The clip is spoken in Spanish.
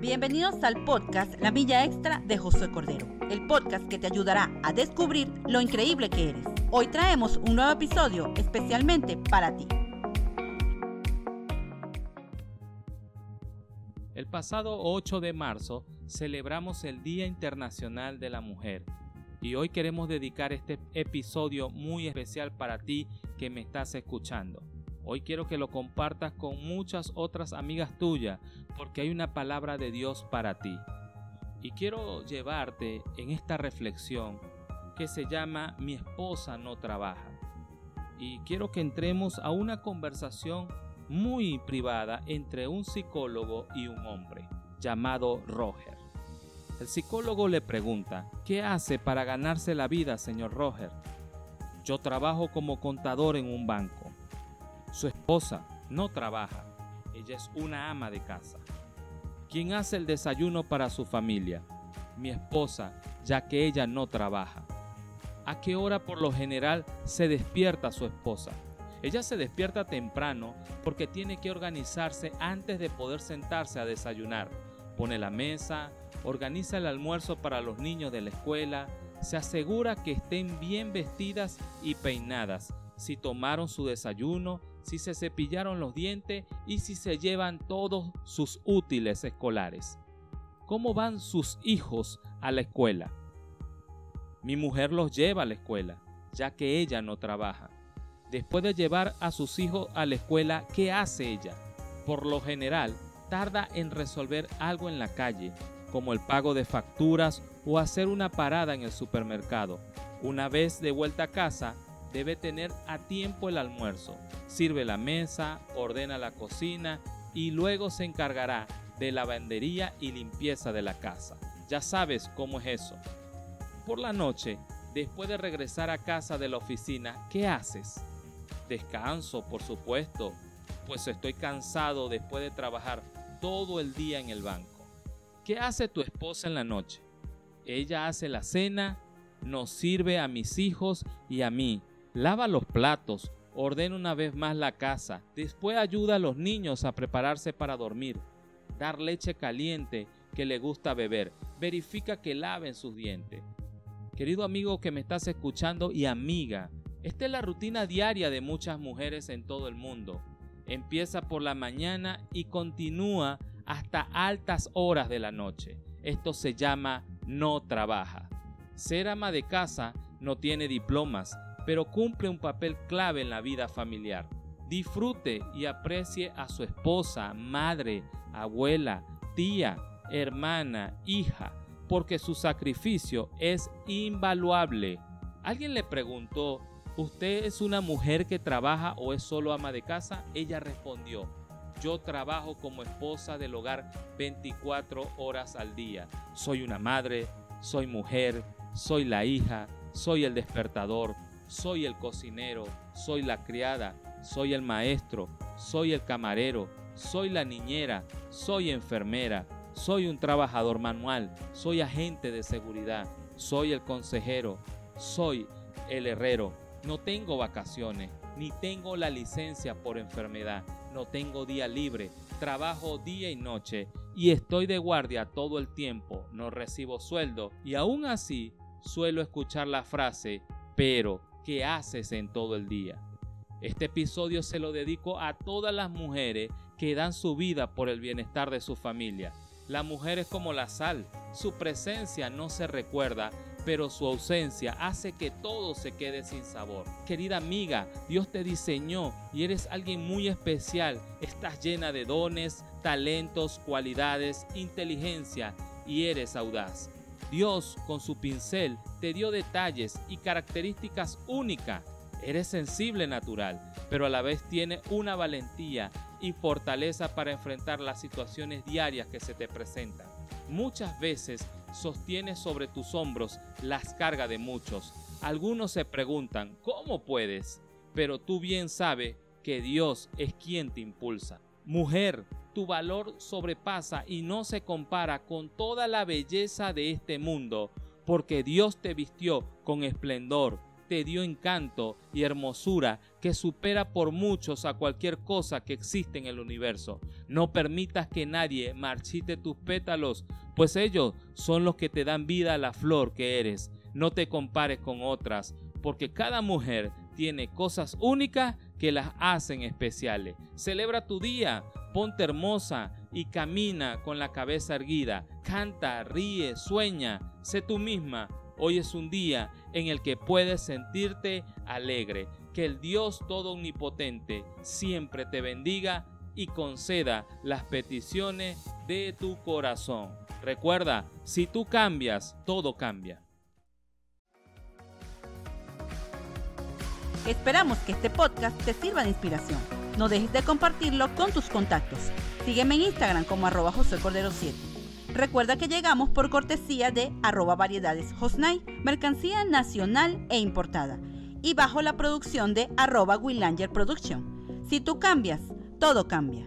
Bienvenidos al podcast La Milla Extra de Josué Cordero, el podcast que te ayudará a descubrir lo increíble que eres. Hoy traemos un nuevo episodio especialmente para ti. El pasado 8 de marzo celebramos el Día Internacional de la Mujer y hoy queremos dedicar este episodio muy especial para ti que me estás escuchando. Hoy quiero que lo compartas con muchas otras amigas tuyas porque hay una palabra de Dios para ti. Y quiero llevarte en esta reflexión que se llama Mi esposa no trabaja. Y quiero que entremos a una conversación muy privada entre un psicólogo y un hombre llamado Roger. El psicólogo le pregunta, ¿qué hace para ganarse la vida, señor Roger? Yo trabajo como contador en un banco. Su esposa no trabaja, ella es una ama de casa. ¿Quién hace el desayuno para su familia? Mi esposa, ya que ella no trabaja. ¿A qué hora por lo general se despierta su esposa? Ella se despierta temprano porque tiene que organizarse antes de poder sentarse a desayunar. Pone la mesa, organiza el almuerzo para los niños de la escuela, se asegura que estén bien vestidas y peinadas, si tomaron su desayuno, si se cepillaron los dientes y si se llevan todos sus útiles escolares. ¿Cómo van sus hijos a la escuela? Mi mujer los lleva a la escuela, ya que ella no trabaja. Después de llevar a sus hijos a la escuela, ¿qué hace ella? Por lo general, tarda en resolver algo en la calle, como el pago de facturas o hacer una parada en el supermercado. Una vez de vuelta a casa, debe tener a tiempo el almuerzo. Sirve la mesa, ordena la cocina y luego se encargará de lavandería y limpieza de la casa. Ya sabes cómo es eso. Por la noche, después de regresar a casa de la oficina, ¿qué haces? Descanso, por supuesto, pues estoy cansado después de trabajar todo el día en el banco. ¿Qué hace tu esposa en la noche? Ella hace la cena, nos sirve a mis hijos y a mí lava los platos, ordena una vez más la casa, después ayuda a los niños a prepararse para dormir, dar leche caliente que le gusta beber, verifica que laven sus dientes. Querido amigo que me estás escuchando y amiga, esta es la rutina diaria de muchas mujeres en todo el mundo. Empieza por la mañana y continúa hasta altas horas de la noche. Esto se llama no trabaja. Ser ama de casa no tiene diplomas, pero cumple un papel clave en la vida familiar. Disfrute y aprecie a su esposa, madre, abuela, tía, hermana, hija, porque su sacrificio es invaluable. Alguien le preguntó, ¿usted es una mujer que trabaja o es solo ama de casa? Ella respondió, yo trabajo como esposa del hogar 24 horas al día. Soy una madre, soy mujer, soy la hija, soy el despertador, soy el cocinero, soy la criada, soy el maestro, soy el camarero, soy la niñera, soy enfermera, soy un trabajador manual, soy agente de seguridad, soy el consejero, soy el herrero. No tengo vacaciones, ni tengo la licencia por enfermedad, no tengo día libre, trabajo día y noche y estoy de guardia todo el tiempo, no recibo sueldo y aún así suelo escuchar la frase, pero ¿Qué haces en todo el día. Este episodio se lo dedico a todas las mujeres que dan su vida por el bienestar de su familia. La mujer es como la sal, su presencia no se recuerda, pero su ausencia hace que todo se quede sin sabor. Querida amiga, Dios te diseñó y eres alguien muy especial. Estás llena de dones, talentos, cualidades, inteligencia y eres audaz. Dios con su pincel te dio detalles y características únicas. Eres sensible natural, pero a la vez tiene una valentía y fortaleza para enfrentar las situaciones diarias que se te presentan. Muchas veces sostienes sobre tus hombros las cargas de muchos. Algunos se preguntan, ¿cómo puedes? Pero tú bien sabes que Dios es quien te impulsa. Mujer, tu valor sobrepasa y no se compara con toda la belleza de este mundo, porque Dios te vistió con esplendor, te dio encanto y hermosura que supera por muchos a cualquier cosa que existe en el universo. No permitas que nadie marchite tus pétalos, pues ellos son los que te dan vida a la flor que eres. No te compares con otras, porque cada mujer tiene cosas únicas que las hacen especiales. Celebra tu día, ponte hermosa y camina con la cabeza erguida. Canta, ríe, sueña, sé tú misma. Hoy es un día en el que puedes sentirte alegre. Que el Dios Todo Omnipotente siempre te bendiga y conceda las peticiones de tu corazón. Recuerda, si tú cambias, todo cambia. Esperamos que este podcast te sirva de inspiración. No dejes de compartirlo con tus contactos. Sígueme en Instagram como arroba José Cordero 7. Recuerda que llegamos por cortesía de arroba variedades Hosnay, mercancía nacional e importada, y bajo la producción de arroba Willanger Production. Si tú cambias, todo cambia.